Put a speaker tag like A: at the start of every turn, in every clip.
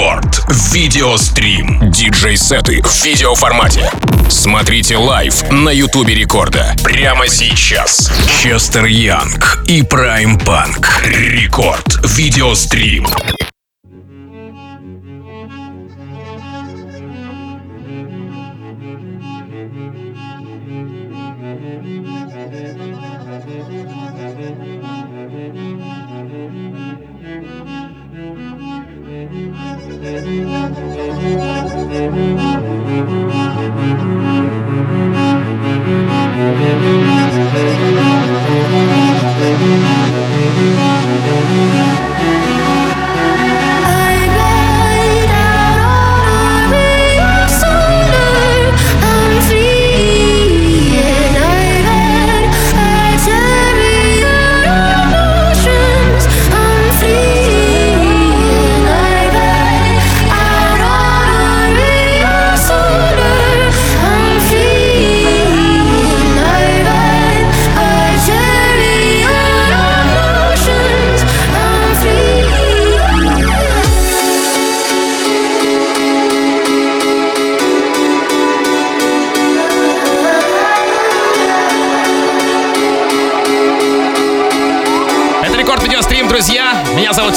A: Рекорд. Видеострим. Диджей-сеты в видеоформате. Смотрите live на Ютубе Рекорда. Прямо сейчас. Chester Young и Prime Punk. Рекорд. Видеострим.
B: Müzik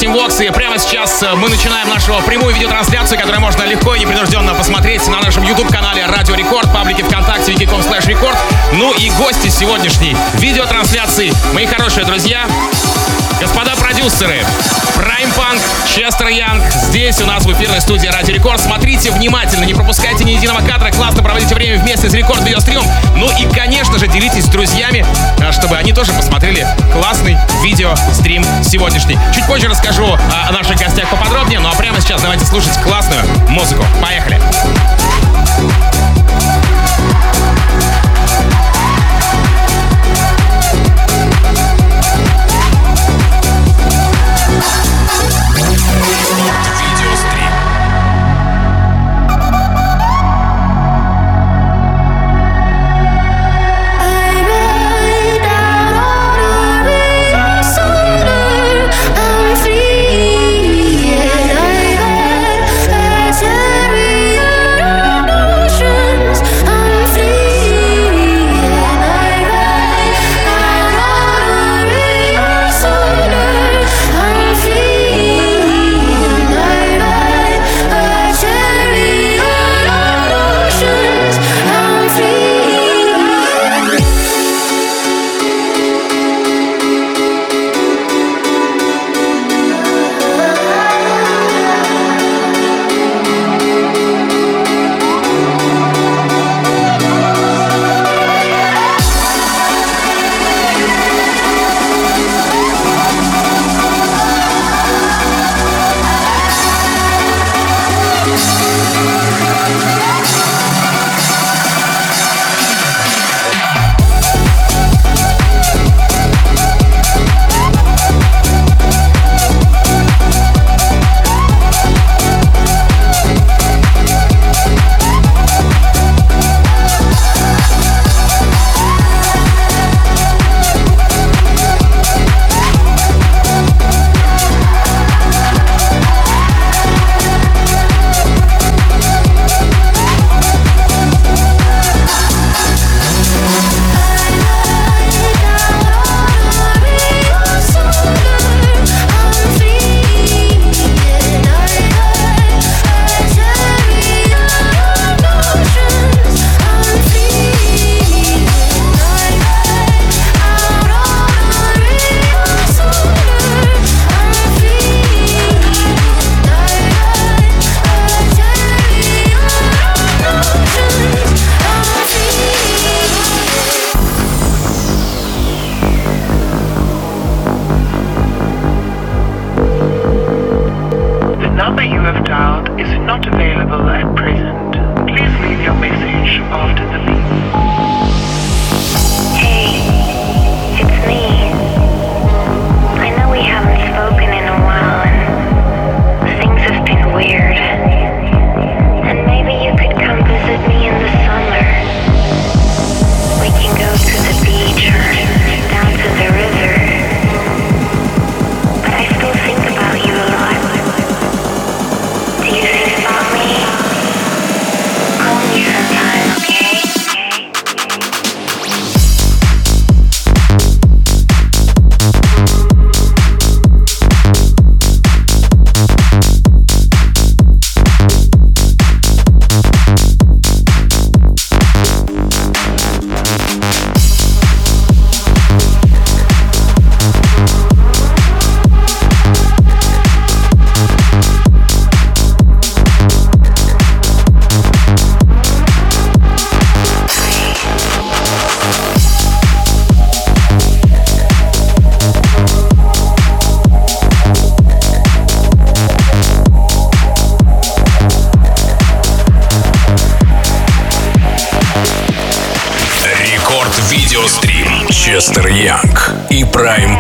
B: Э, мы начинаем нашу прямую видеотрансляцию, которую можно легко и непринужденно посмотреть на нашем YouTube-канале Радио Рекорд, паблике ВКонтакте, vk.com slash record. Ну и гости сегодняшней видеотрансляции, мои хорошие друзья, господа продюсеры, Prime Punk, Chester Young. Здесь у нас в эфирной студии Радио Рекорд. Смотрите внимательно, не пропускайте ни единого кадра. Классно проводите время вместе с Рекорд Видеостримом. Ну и, конечно же, делитесь с друзьями, а, чтобы они тоже посмотрели классный видеострим сегодняшний. Чуть позже расскажу о наших гостях поподробнее, ну а прямо сейчас давайте слушать классную музыку. Поехали!
C: Честер Янг и Прайм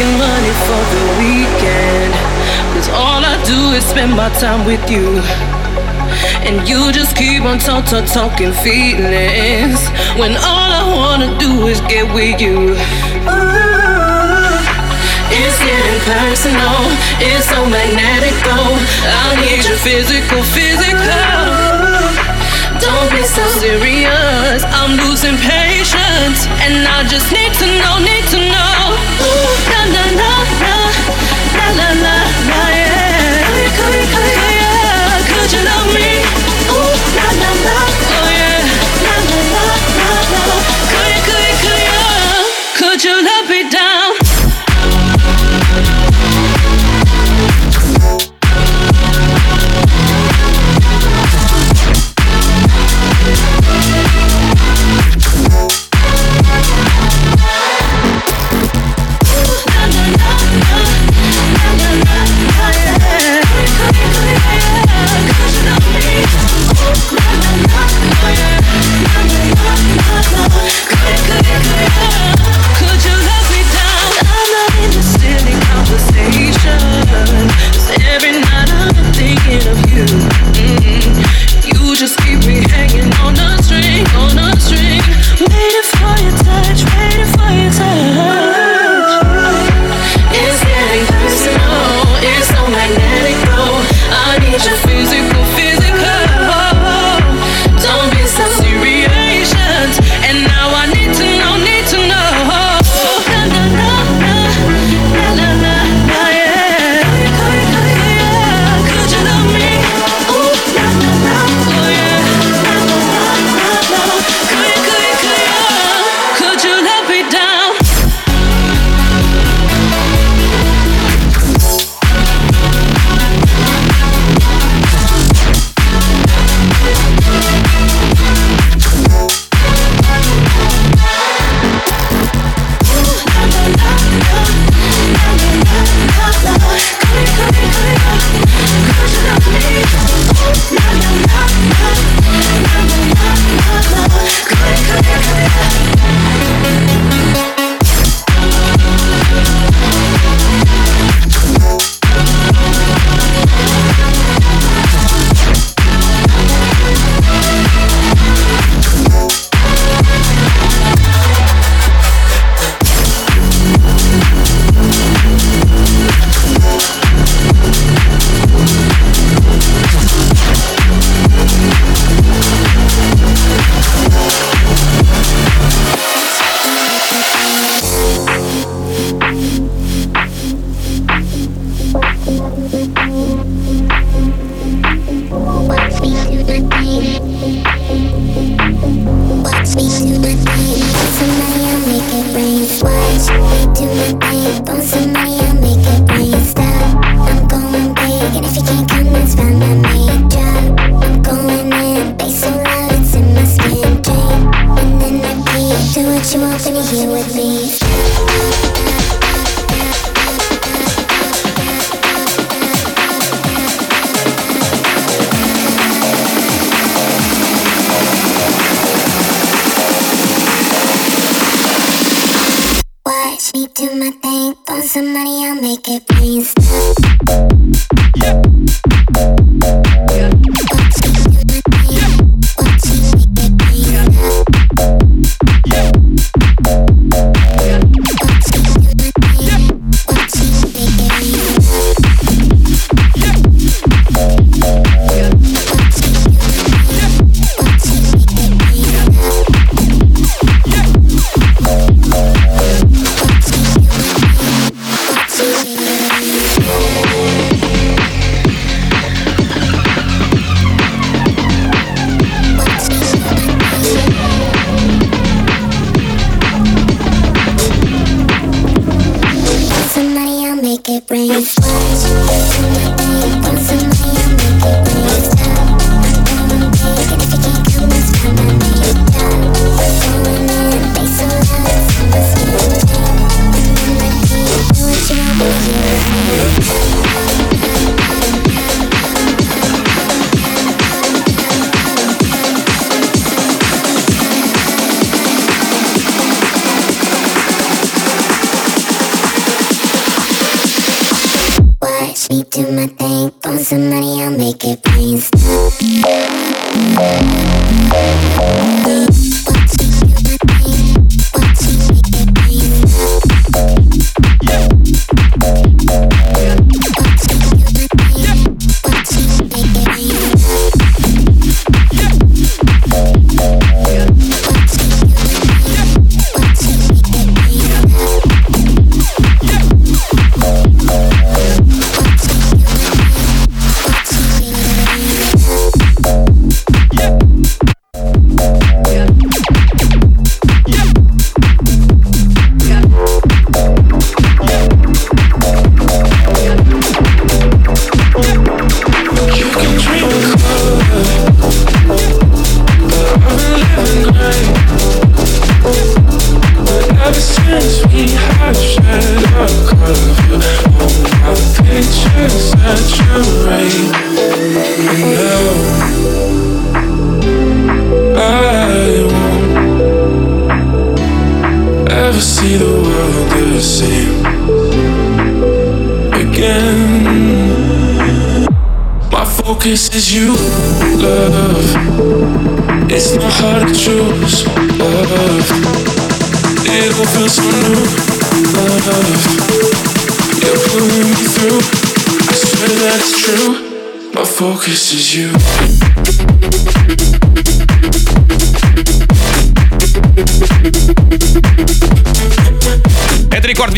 B: making money for the weekend. Cause all I do is spend my time with you. And you just keep on talk, talk, talking feelings. When all I wanna do is get with you. It's getting personal, it's so magnetic though. I need your physical, physical. Don't be so serious. I'm losing patience, and I just need to know, need to know. Ooh, na na na na, yeah. Could, could, could, could you love me? Ooh, na na na, oh yeah. Na na na na na, could, could, could. Could you love me down?
D: Me do my thing, on somebody, I'll make it rain. Stop.
E: Yeah. yeah.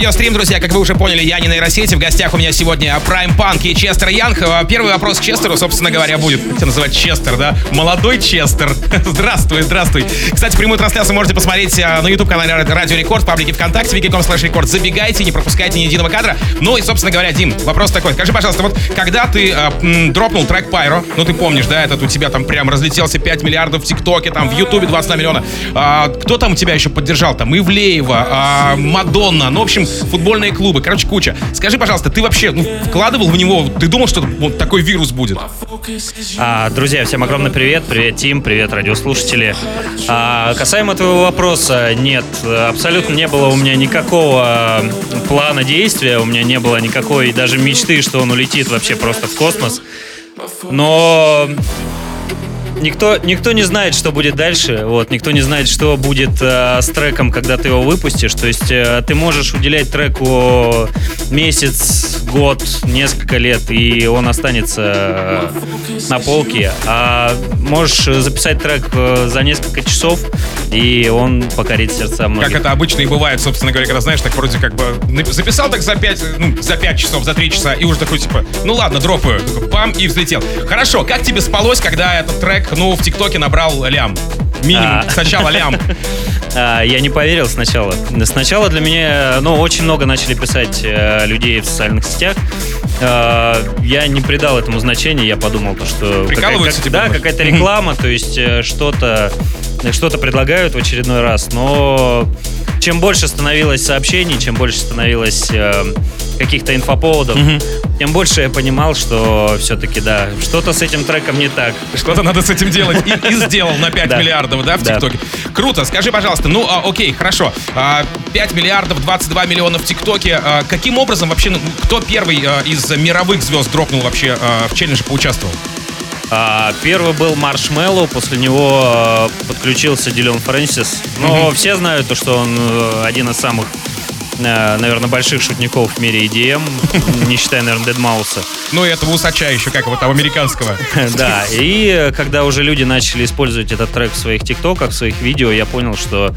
E: Видеострим, друзья. Как вы уже поняли, я не нейросети. В гостях у меня сегодня Prime Punk и Chester Young. А, Первый вопрос Честеру, собственно говоря, будет. Тебя называть Честер, да? Молодой Честер. Здравствуй, здравствуй. Кстати, прямую трансляцию можете посмотреть а, на YouTube-канале Радио Рекорд, паблике ВКонтакте, vk.com slash record. Забегайте, не пропускайте ни единого кадра. Ну и, собственно говоря, Дим, вопрос такой. Скажи, пожалуйста, вот когда ты м, дропнул трек Pyro, ну ты помнишь, да, этот у тебя там прям разлетелся 5 миллиардов в ТикТоке, там в Ютубе 22 миллиона. А, кто там тебя еще поддержал? Там Ивлеева, а, Мадонна, ну, в общем, футбольные клубы, короче, куча. Скажи, пожалуйста, ты вообще ну, вкладывал в него, ты думал, что вот такой вирус будет?
F: А, друзья, всем огромный привет. Привет, Тим, привет, радиослушатели. А, касаемо твоего вопроса, нет, абсолютно не было у меня никакого плана действия, у меня не было никакой даже мечты, что он улетит вообще просто в космос. Но Никто, никто не знает, что будет дальше. Вот, никто не знает, что будет э, с треком, когда ты его выпустишь. То есть э, ты можешь уделять треку месяц, год, несколько лет, и он останется э, на полке. А можешь записать трек э, за несколько часов, и он покорит сердца многих.
E: Как это обычно и бывает, собственно говоря, когда, знаешь, так вроде как бы записал так за 5, ну, за 5 часов, за 3 часа, и уже такой, типа, ну ладно, дропаю. Пам, и взлетел. Хорошо, как тебе спалось, когда этот трек, ну, в ТикТоке набрал лям? Минимум,
F: А.
E: сначала лям.
F: А, Я не поверил сначала. Сначала для меня, ну, очень много начали писать э, людей в социальных сетях. Э, Я не придал этому значения, я подумал, то, что...
E: Прикалываются,
F: какая-
E: типа,
F: Да, какая-то реклама, то есть э, что-то что-то предлагают в очередной раз, но чем больше становилось сообщений, чем больше становилось э, каких-то инфоповодов, тем больше я понимал, что все-таки, да, что-то с этим треком не так.
E: Что-то надо с этим делать. И, и сделал на 5
F: Да.
E: миллиардов, да, в
F: Да.
E: ТикТоке. Круто. Скажи, пожалуйста, ну, а, окей, хорошо. А, 5 миллиардов, 22 миллиона в ТикТоке. А, каким образом вообще, ну, кто первый а, из мировых звезд дропнул вообще а, в челлендже, поучаствовал?
F: А, первый был Marshmello, после него э, подключился Dillon Francis. Но
E: Мгм.
F: все знают, то, что он э, один из самых, наверное, больших шутников в мире EDM, не считая, наверное, Дедмауса.
E: Ну, и этого усача еще, как его там, американского.
F: Да, и э, когда уже люди начали использовать этот трек в своих тиктоках, в своих видео, я понял, что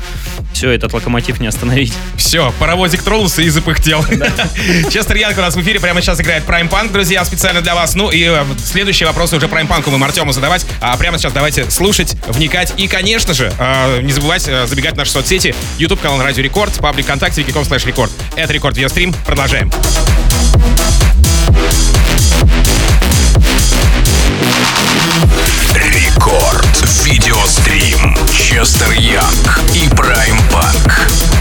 F: все, этот локомотив не остановить.
E: Все, паровозик тронулся и запыхтел. Честер Янг у нас в эфире прямо сейчас играет Prime Punk, друзья, специально для вас. Ну и э, следующие вопросы уже Prime Punk будем Артему задавать. А прямо сейчас давайте слушать, вникать и, конечно же, э, не забывать э, забегать в наши соцсети, YouTube канал Радио Рекорд, паблик ВКонтакте, vk.com slash record. Это Рекорд Видеострим. Продолжаем.
G: Рекорд. Видеострим. Честер Янг и Прайм Панк.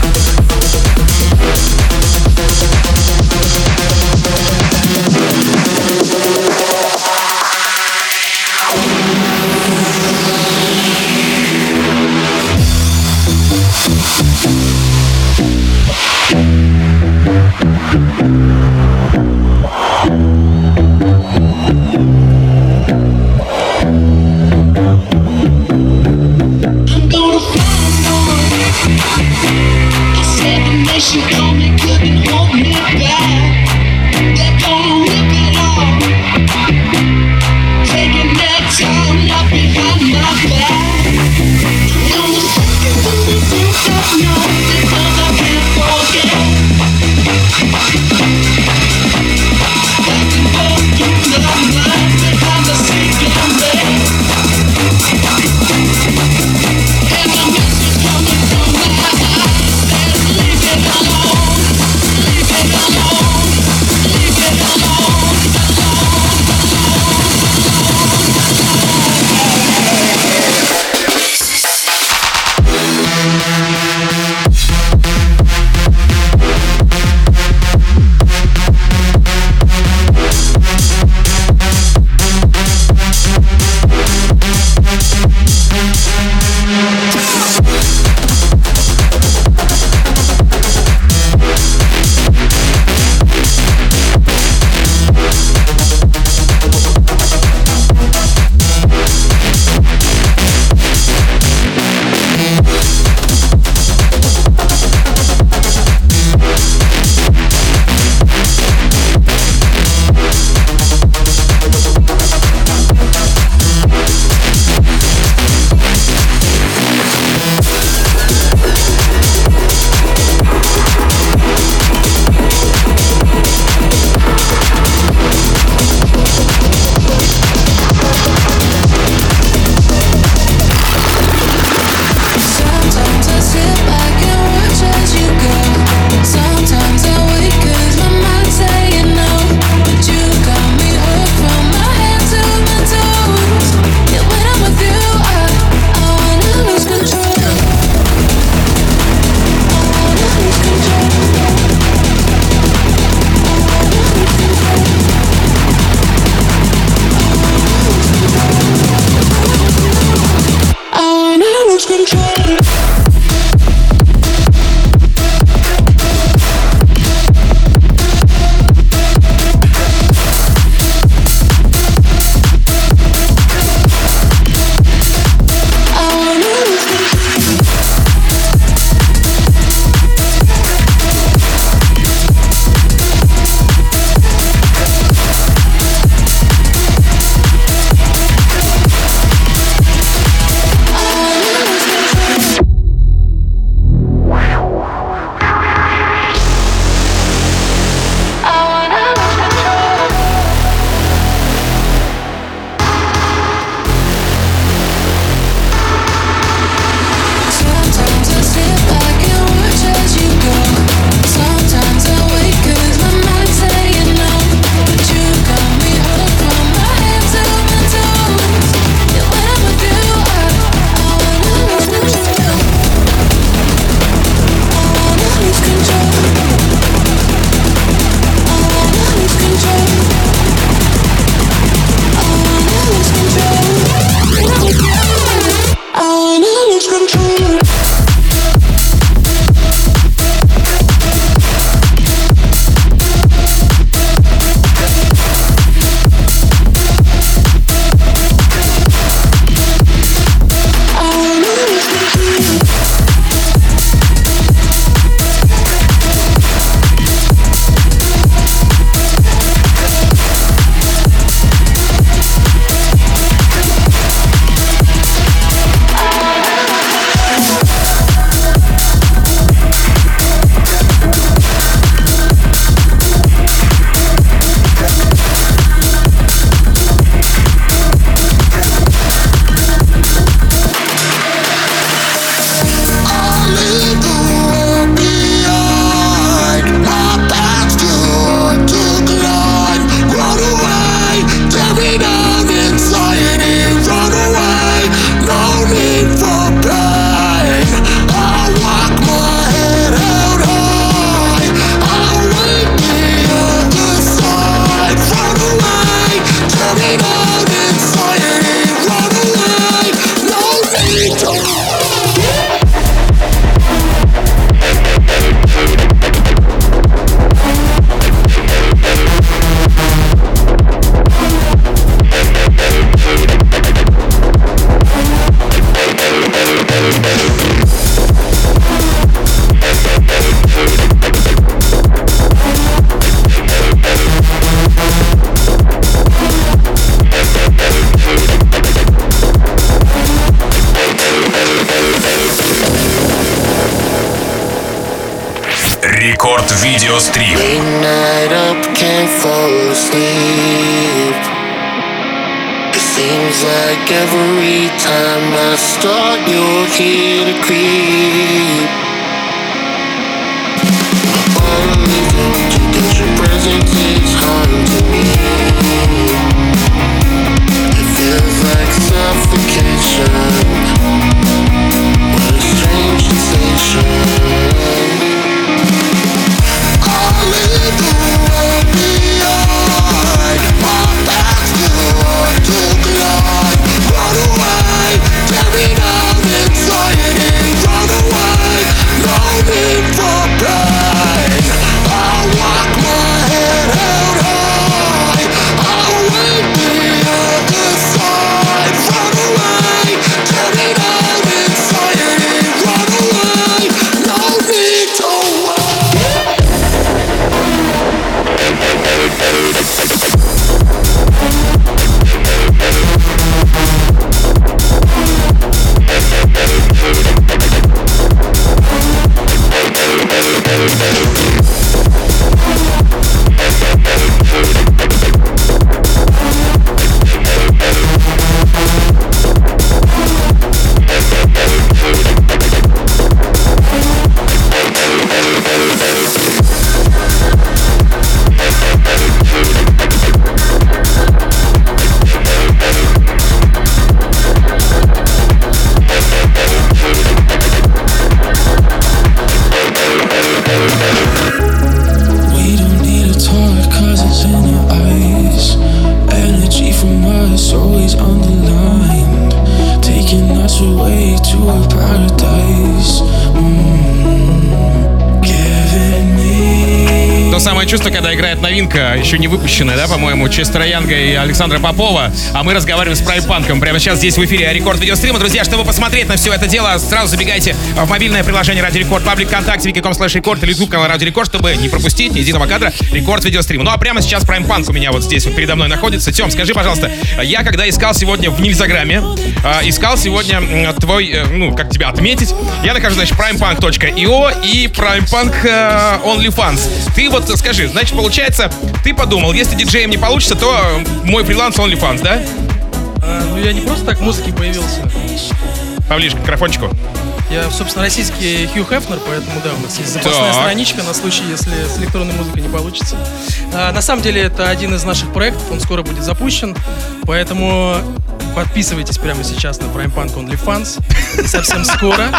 E: Еще не выпущенная, да, по-моему, Честера Янга и Александра Попова, а мы разговариваем с Прайм-панком прямо сейчас здесь в эфире Рекорд Видеострима. Друзья, чтобы посмотреть на все это дело, сразу забегайте в мобильное приложение Радио Рекорд, паблик ВКонтакте, vk.com slash record или YouTube канал Радио Рекорд, чтобы не пропустить ни единого кадра Рекорд Видеострима. Ну а прямо сейчас Прайм-панк у меня вот здесь вот передо мной находится. Тем, скажи, пожалуйста, я когда искал сегодня в Нельзяграме, э, искал сегодня твой, э, ну, как тебя отметить, я нахожу, значит, primepunk.io и primepunk э, OnlyFans. Ты вот скажи, значит, получается, ты подумал, если диджеем не получится, то э, мой фриланс OnlyFans, да?
H: А, ну я не просто так в музыке появился.
E: Поближе к микрофончику.
H: Я, собственно, российский Хью Хефнер, поэтому да, у нас есть запасная
E: Так.
H: страничка на случай, если с электронной музыкой не получится. А, на самом деле это один из наших проектов, он скоро будет запущен, поэтому подписывайтесь прямо сейчас на Prime Punk OnlyFans. И совсем скоро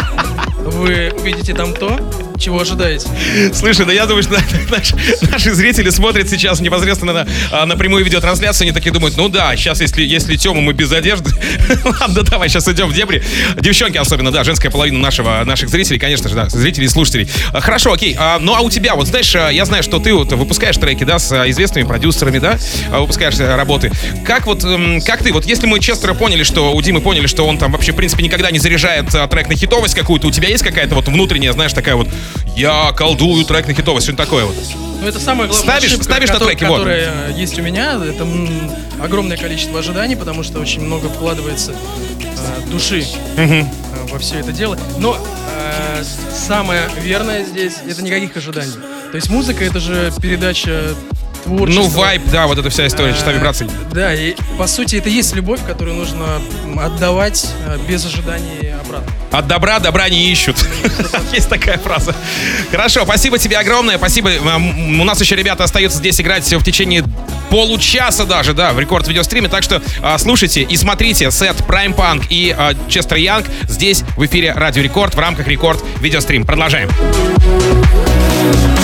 H: вы увидите там то, чего ожидаете.
E: Слушай, да я думаю, что наш- наши зрители смотрят сейчас непосредственно на, а, на прямую видеотрансляцию, они такие думают, ну да, сейчас если, если Тему мы без одежды, ладно, давай, сейчас идем в дебри. Девчонки особенно, да, женская половина нашего, наших зрителей, конечно же, да, зрителей и слушателей. А, Хорошо, окей, а, ну а у тебя, вот знаешь, а, я знаю, что ты вот выпускаешь треки, да, с известными продюсерами, да, выпускаешь а, работы. Как вот, как ты, вот если мы Честера поняли, что у Димы поняли, что он там вообще, в принципе, никогда не заряжает трек на хитовость какую-то, у тебя есть какая-то вот внутренняя, знаешь, такая вот, я колдую трек на хитовость, что-то такое вот?
H: Ну, это самая главная
E: Ставишь-
H: ошибка,
E: ставишь на
H: котор-
E: треки, вот.
H: которая есть у меня. Это огромное количество ожиданий, потому что очень много вкладывается э, души э, во все это дело. Но э, самое верное здесь это никаких ожиданий. То есть музыка это же передача творчества.
E: Ну, вайп, да, вот эта вся история, частота
H: Э,
E: вибраций.
H: Да, и по сути это есть любовь, которую нужно отдавать э, без ожиданий обратно.
E: От добра добра не ищут. Есть такая фраза. Хорошо, спасибо тебе огромное. Спасибо. У нас еще ребята остаются здесь играть в течение получаса даже, да, в рекорд видеостриме. Так что а, слушайте и смотрите сет Prime Punk и а, Честер Янг здесь в эфире Радио Рекорд в рамках Рекорд Видеострим. Продолжаем.
I: Ice,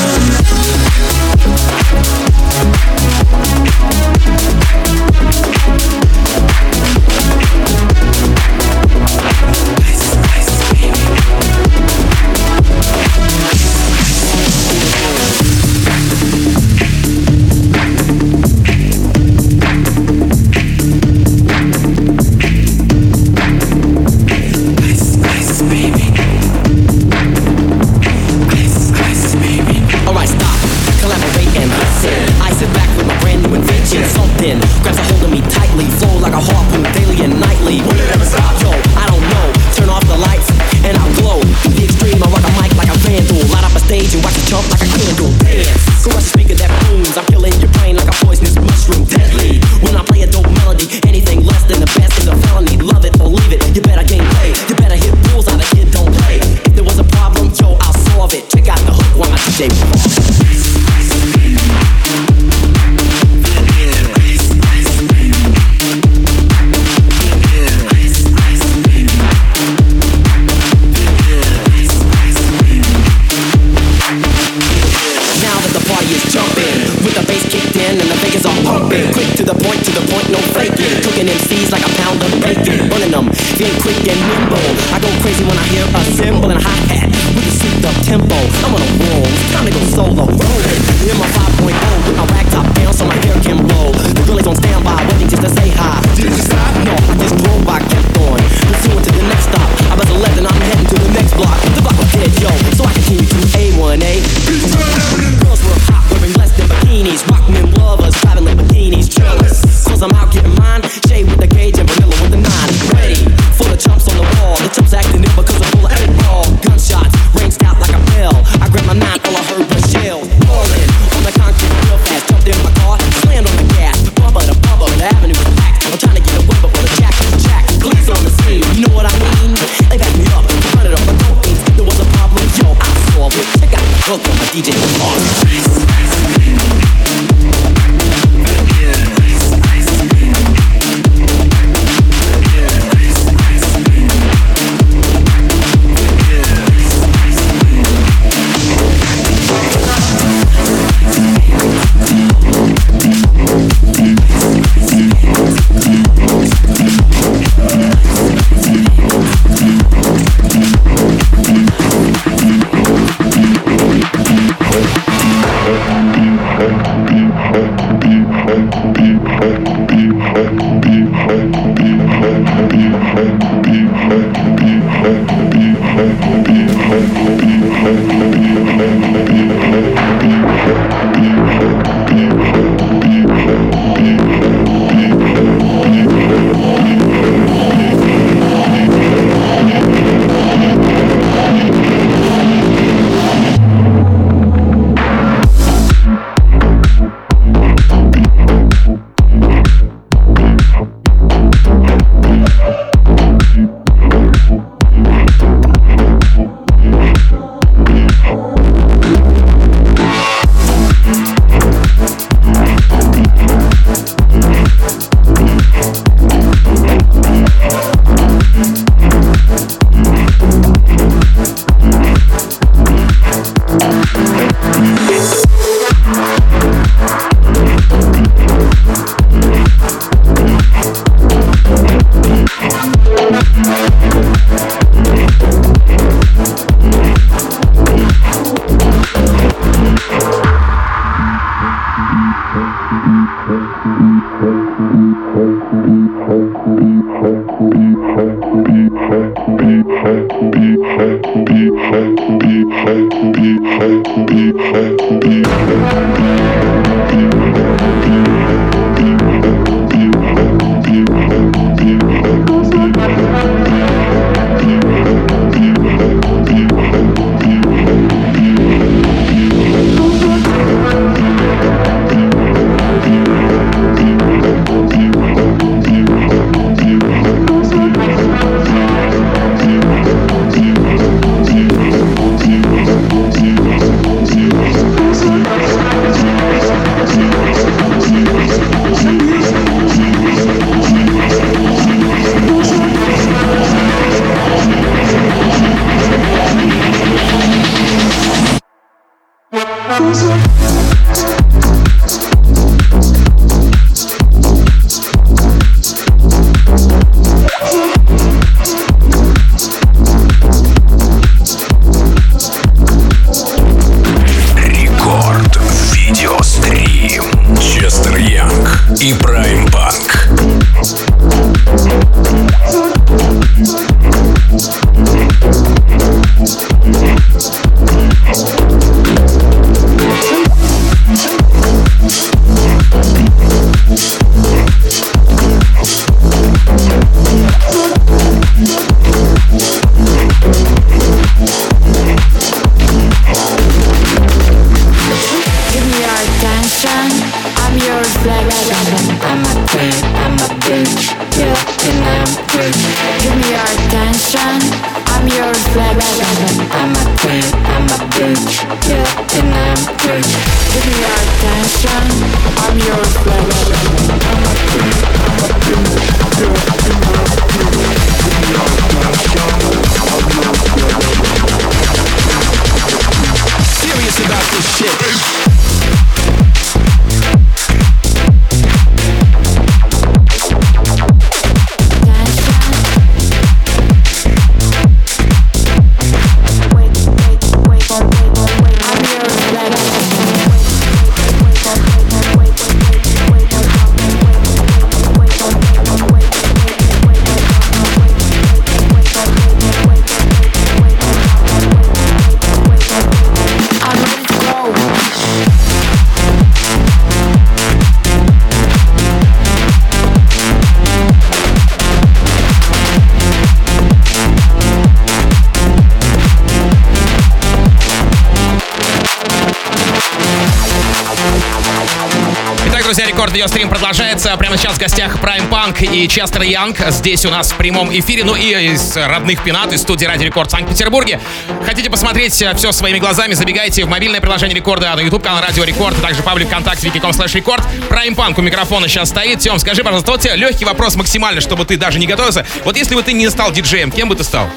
G: Рекорд Видеострим
E: продолжается. Прямо сейчас в гостях Prime Punk и Честер Янг. Здесь у нас в прямом эфире. Ну и из родных пенат, из студии Радио Рекорд в Санкт-Петербурге. Хотите посмотреть все своими глазами, забегайте в мобильное приложение Рекорда на YouTube канал Радио Рекорд, а также паблик ВКонтакте vk.com slash record. Prime Punk у микрофона сейчас стоит. Тем, скажи, пожалуйста, вот тебе легкий вопрос максимально, чтобы ты даже не готовился. Вот если бы ты не стал диджеем, кем бы ты стал?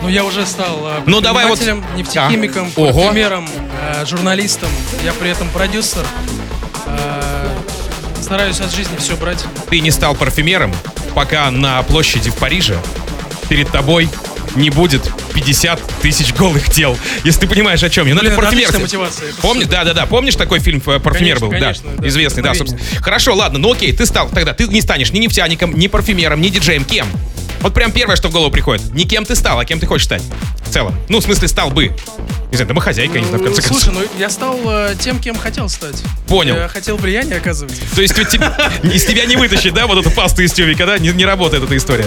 H: Ну, я уже стал э,
E: Ну, давай вот-
H: предпринимателем, нефтехимиком,
E: А.
H: Парфюмером, э, журналистом. Я при этом продюсер. Стараюсь от жизни все брать.
E: Ты не стал парфюмером, пока на площади в Париже перед тобой не будет 50 тысяч голых тел. Если ты понимаешь, о чем я. Ну, это парфюмер. Помнишь? Да, да, да. Помнишь такой фильм э, «Парфюмер»
H: Конечно,
E: был?
H: конечно,
E: да.
H: да.
E: Известный, да, собственно. Хорошо, ладно, ну окей, ты стал тогда, ты не станешь ни нефтяником, ни парфюмером, ни диджеем. Кем? Вот прям первое, что в голову приходит. Не кем ты стал, а кем ты хочешь стать. В целом. Ну, в смысле, стал бы. Не знаю, домохозяйка, не знаю, в конце концов.
H: Слушай, ну я стал э, тем, кем хотел стать.
E: Понял.
H: Я хотел влияние оказывать.
E: То есть из тебя не вытащить, да, вот эту пасту из тюбика, да? Не работает эта история.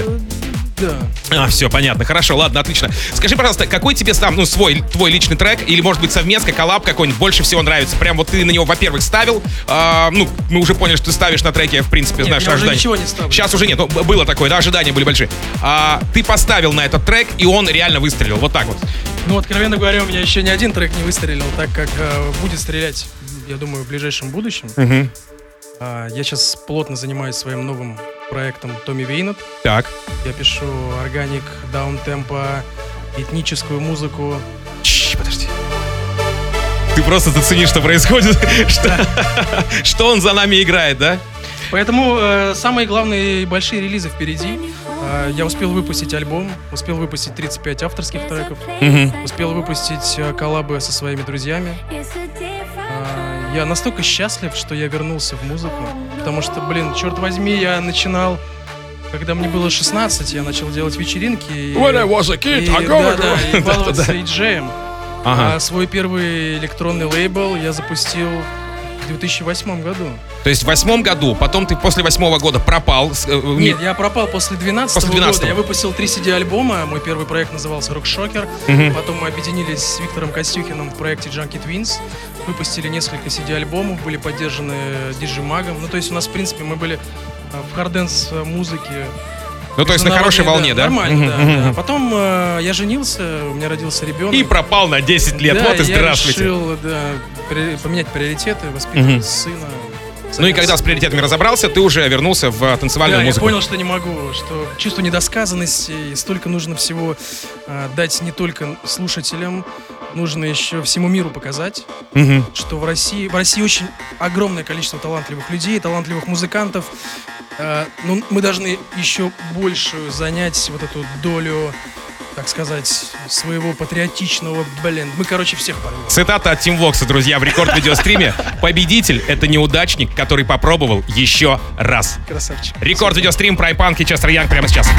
H: Да.
E: А, все, понятно. Хорошо, ладно, отлично. Скажи, пожалуйста, какой тебе сам, ну, свой, твой личный трек, или, может быть, совместка, коллаб какой-нибудь больше всего нравится? Прям вот ты на него, во-первых, ставил, а, ну, мы уже поняли, что ты ставишь на треке, в принципе,
H: Нет,
E: знаешь,
H: я уже
E: ожидания.
H: ничего не ставлю.
E: Сейчас уже нет, ну, было такое, да, ожидания были большие. А, ты поставил на этот трек, и он реально выстрелил, вот так вот.
H: Ну, откровенно говоря, у меня еще ни один трек не выстрелил, так как э, будет стрелять, я думаю, в ближайшем будущем.
E: Мгм.
H: А, я сейчас плотно занимаюсь своим новым проектом Томми Вейнет.
E: Так.
H: Я пишу органик, даунтемпо, этническую музыку.
E: Чш, подожди. Ты просто зацени, что происходит, что, что он за нами играет, да?
H: Поэтому э, самые главные большие релизы впереди. Э, я успел выпустить альбом, успел выпустить 35 авторских треков,
E: Мгм.
H: успел выпустить э, коллабы со своими друзьями. Э, я настолько счастлив, что я вернулся в музыку, потому что, блин, черт возьми, я начинал когда мне было 16, я начал делать вечеринки. И,
J: When I was a kid,
H: и-
J: I go
H: да, да, и баловаться диджеем.
E: Ага.
H: А свой первый электронный лейбл я запустил в 2008 году.
E: То есть в восьмом году, потом ты после восьмого года пропал. э, не-
H: Нет, я пропал после 12
E: После 12-го.
H: года. Я выпустил три CD-альбома. Мой первый проект назывался Rock Shocker.
E: Мгм.
H: Потом мы объединились с Виктором Костюхиным в проекте Junkie Twins. Выпустили несколько CD-альбомов, были поддержаны диджи-магом. Ну, то есть у нас, в принципе, мы были э, в харденс музыке.
E: Ну, то есть на хорошей волне, да?
H: Нормально, да, да.
E: мгм.
H: Потом э, я женился, у меня родился ребенок.
E: И пропал на 10 лет.
H: Да,
E: вот и
H: я
E: здравствуйте.
H: решил, да, при- поменять приоритеты, воспитывать сына.
E: Ну и когда с приоритетами разобрался, ты уже вернулся в танцевальную
H: Да,
E: музыку.
H: я понял, что не могу, что чувство недосказанности, и столько нужно всего э, дать не только слушателям, нужно еще всему миру показать,
E: Мгм.
H: что в России, в России очень огромное количество талантливых людей, талантливых музыкантов. Э, ну, мы должны еще большую занять вот эту долю, так сказать, своего патриотичного, блин, мы, короче, всех порвем.
E: Цитата от Тим Вокса, друзья, в рекорд-видеостриме. Победитель — это неудачник, который попробовал еще раз.
H: Красавчик.
E: Рекорд-видеострим, Прайпанк и Честер Янг прямо сейчас.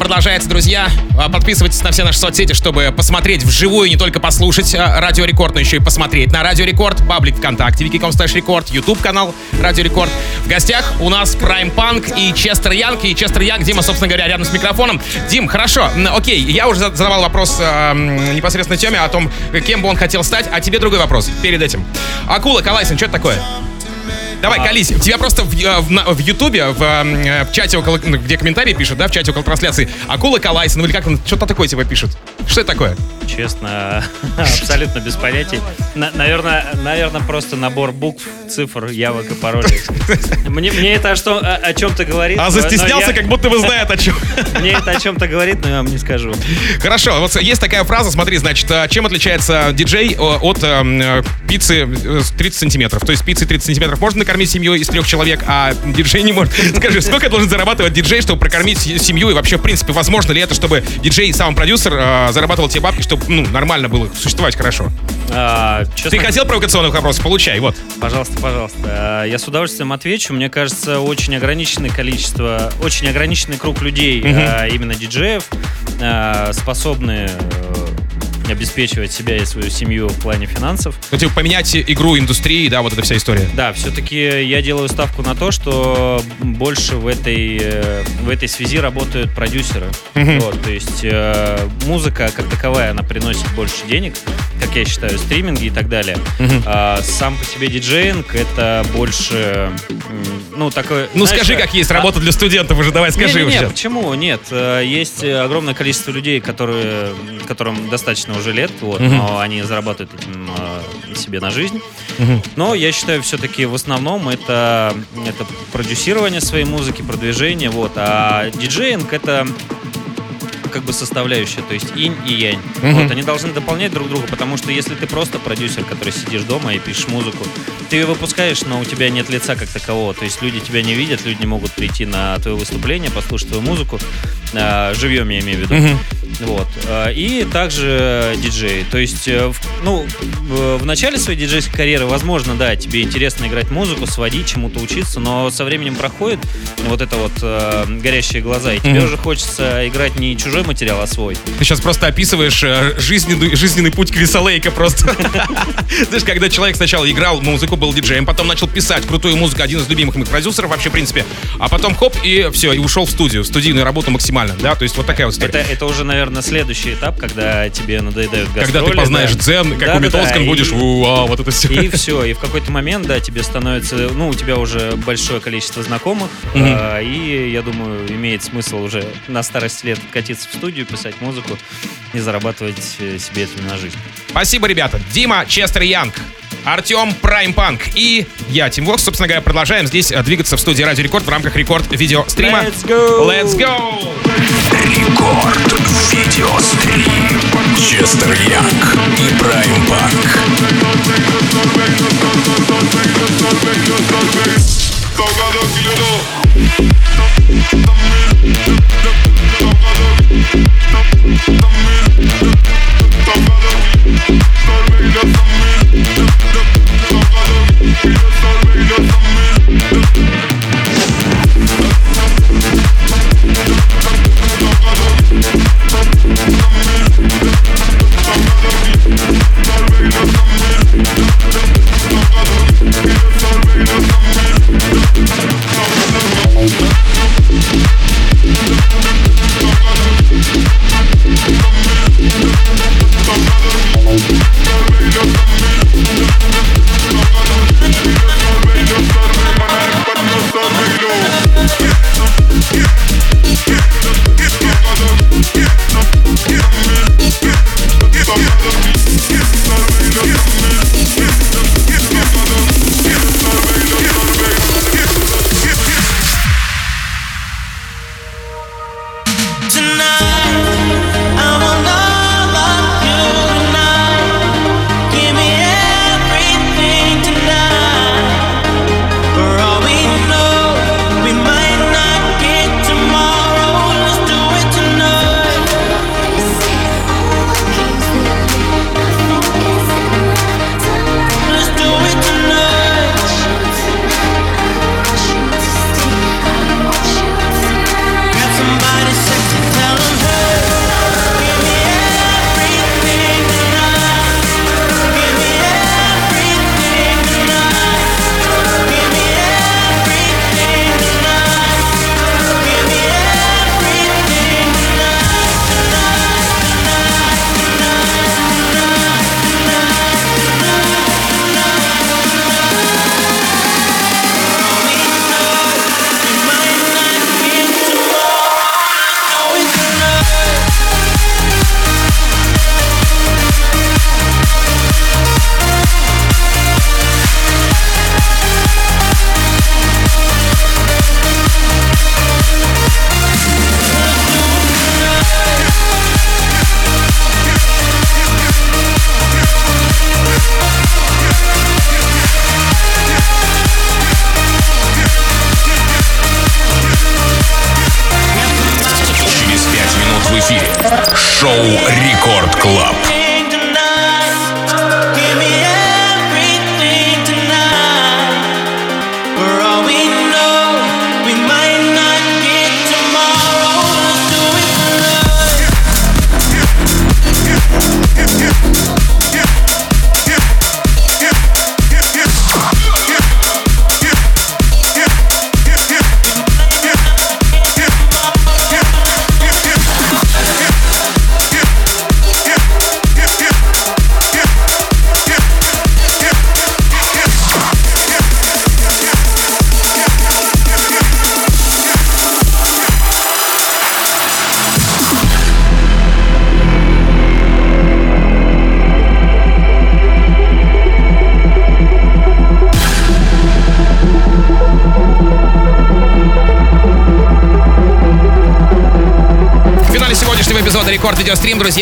E: Продолжается, друзья. А, Подписывайтесь на все наши соцсети, чтобы посмотреть вживую, не только послушать а, Радио Рекорд, но еще и посмотреть на Радио Рекорд, паблик ВКонтакте, vk.com slash record, YouTube канал Радио Рекорд. В гостях у нас Prime Punk и Честер Янг. И Честер Янг, Дима, собственно говоря, рядом с микрофоном. Дим, хорошо, окей, я уже за- задавал вопрос м, непосредственно Теме о том, кем бы он хотел стать, а тебе другой вопрос перед этим. Акула Калайсин, что это такое? Давай, колись. Тебя просто в, э, в, в Ютубе, в, э, в чате около, ну, где комментарии пишут, да, в чате около трансляции, Акула Калайсин, ну или как он, что-то такое типа пишут. Что это такое?
F: Честно, абсолютно без понятий. На- наверное, наверное, просто набор букв, цифр, явок и паролей. Мне, мне это о, что, о, о чем-то говорит.
E: А застеснялся,
F: я-
E: как будто бы знает о чем.
F: Мне это о чем-то говорит, но я вам не скажу.
E: Хорошо, вот есть такая фраза, смотри, значит, а, чем отличается диджей о- от эм, э, пиццы э, с 30 сантиметров? То есть пиццы 30 сантиметров можно накормить семью из трех человек, а диджей не может. Скажи, сколько должен зарабатывать диджей, чтобы прокормить семью? И вообще, в принципе, возможно ли это, чтобы диджей, сам продюсер, э, зарабатывал те бабки, чтобы чтобы ну, нормально было существовать хорошо?
F: А, честно-
E: Ты хотел провокационных вопросов? Получай, вот.
F: Пожалуйста, пожалуйста. А, Я с удовольствием отвечу. Мне кажется, очень ограниченное количество, очень ограниченный круг людей, а, именно диджеев, а, способны э, обеспечивать себя и свою семью в плане финансов.
E: Ну, типа, поменять игру индустрии, да, вот эта вся история.
F: Да, все-таки я делаю ставку на то, что больше в этой, э, в этой связи работают продюсеры. Вот, то есть э, музыка как таковая, она приносит больше денег, как я считаю, стриминги и так далее. А сам по себе диджеинг это больше, ну, такой...
E: Ну,
F: знаешь,
E: скажи, как есть
F: а-
E: работа для студентов уже, давай скажи
F: не, не, не, почему? Нет, э, есть огромное количество людей, которые, которым достаточно уже лет, вот,
E: Мгм.
F: но они зарабатывают этим э, себе на жизнь.
E: Мгм.
F: Но я считаю, все-таки в основном это, это продюсирование своей музыки, продвижение, вот. А диджеинг это как бы составляющая, то есть инь и янь.
E: Мгм.
F: Вот, они должны дополнять друг друга, потому что если ты просто продюсер, который сидишь дома и пишешь музыку, ты ее выпускаешь, но у тебя нет лица как такового, то есть люди тебя не видят, люди не могут прийти на твое выступление, послушать твою музыку, а, живьем я имею в виду.
E: Мгм.
F: Вот. А, И также диджей. То есть, э, ну, в начале своей диджейской карьеры, возможно, да, тебе интересно играть музыку, сводить, чему-то учиться, но со временем проходит вот это вот э, горящие глаза, и тебе
E: Мгм.
F: уже хочется играть не чужой материал, а свой.
E: Ты сейчас просто описываешь э, жизненный, жизненный путь Криса Лейка просто. Знаешь, когда человек сначала играл музыку, был диджеем, потом начал писать крутую музыку, один из любимых моих продюсеров вообще, в принципе, а потом хоп, и все, и ушел в студию, в студийную работу максимально, да, то есть вот такая вот история.
F: Это, это уже, наверное, следующий этап, когда тебе надоедают гастроли.
E: Когда ты познаешь
F: да.
E: дзен, как у
F: Да-да-да,
E: Метовском
F: и-
E: будешь, уа, вот это все.
F: И все, и в какой-то момент, да, тебе становится, ну, у тебя уже большое количество знакомых,
E: Мгм.
F: а, и, я думаю, имеет смысл уже на старости лет катиться в студию, писать музыку и зарабатывать э, себе этим на жизнь.
E: Спасибо, ребята. Дима, Честер Янг, Артем Prime Punk и я, Тим Вокс. Собственно говоря, продолжаем здесь э, двигаться в студии Радио Рекорд в рамках рекорд видеострима.
F: Let's go!
E: Let's go!
G: Рекорд видеострим. Честер Янг и Prime Punk. Через пять минут в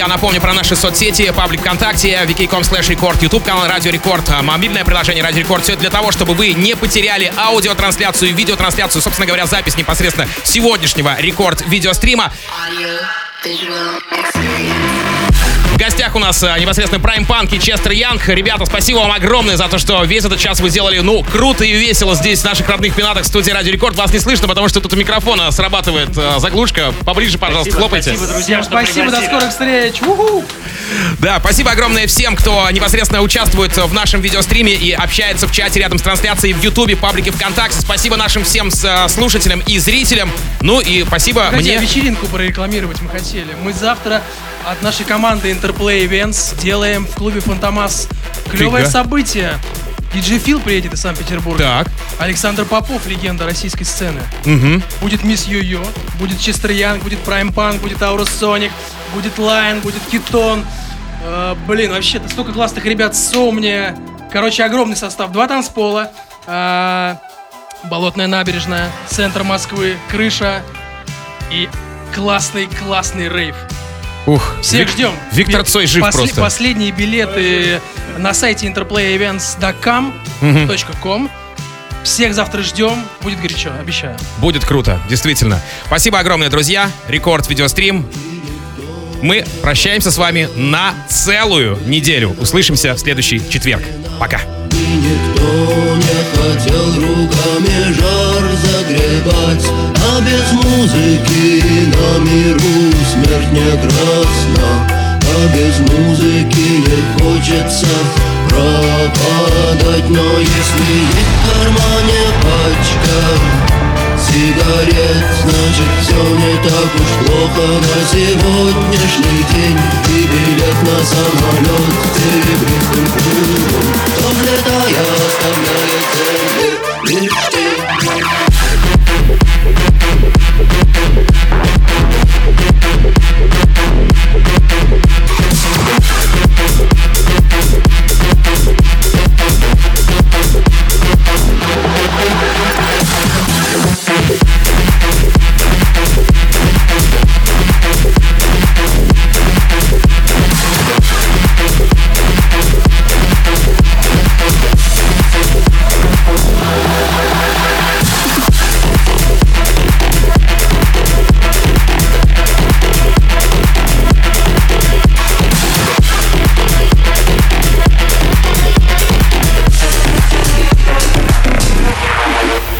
E: Напомню про наши соцсети, паблик ВКонтакте, vk.com slash record, YouTube канал Радио Рекорд, а, мобильное приложение Радио Рекорд. Все это для того, чтобы вы не потеряли аудиотрансляцию, видеотрансляцию, собственно говоря, запись непосредственно сегодняшнего Рекорд Видеострима. В гостях у нас э, непосредственно Prime Punk и Честер Янг. Ребята, спасибо вам огромное за то, что весь этот час вы сделали, ну, круто и весело здесь, в наших родных пенатах, в студии Радио Рекорд. Вас не слышно, потому что тут у микрофона срабатывает э, заглушка. Поближе, пожалуйста, хлопайте.
H: Всем спасибо, до скорых встреч. Уху!
E: Да, спасибо огромное всем, кто непосредственно участвует в нашем видеостриме и общается в чате рядом с трансляцией в Ютубе, паблике ВКонтакте. Спасибо нашим всем э, слушателям и зрителям. Ну и спасибо
H: а
E: мне.
H: вечеринку прорекламировать мы хотели. Мы завтра от нашей команды Interplay Events делаем в клубе Фантомас клевое
E: Фига.
H: событие. Диджей Фил приедет из Санкт-Петербурга.
E: Так.
H: Александр Попов, легенда российской сцены.
E: Мгм.
H: Будет Мисс Йо-Йо, будет Честер Янг, будет Prime Punk, будет Aurosonic, будет Лайн, будет Китон. Э, блин, вообще-то столько классных ребят, Сомния. Короче, огромный состав. Два танцпола. э, Болотная набережная, центр Москвы, крыша и классный-классный рейв.
E: Ух,
H: Всех
E: Вик-
H: ждем.
E: Виктор Цой жив
H: после-
E: просто.
H: Последние билеты на сайте interplayevents.com. .com. Всех завтра ждем. Будет горячо, обещаю.
E: Будет круто, действительно. Спасибо огромное, друзья. Рекорд Видеострим. Мы прощаемся с вами на целую неделю. Услышимся в следующий четверг. Пока.
K: Никто не хотел руками жар загребать А без музыки на миру смерть не красна А без музыки не хочется пропадать. Но если есть в кармане пачка сигарет. Значит, все не так уж плохо на сегодняшний день. И билет на самолет серебрит кругом Там летая оставляет мечты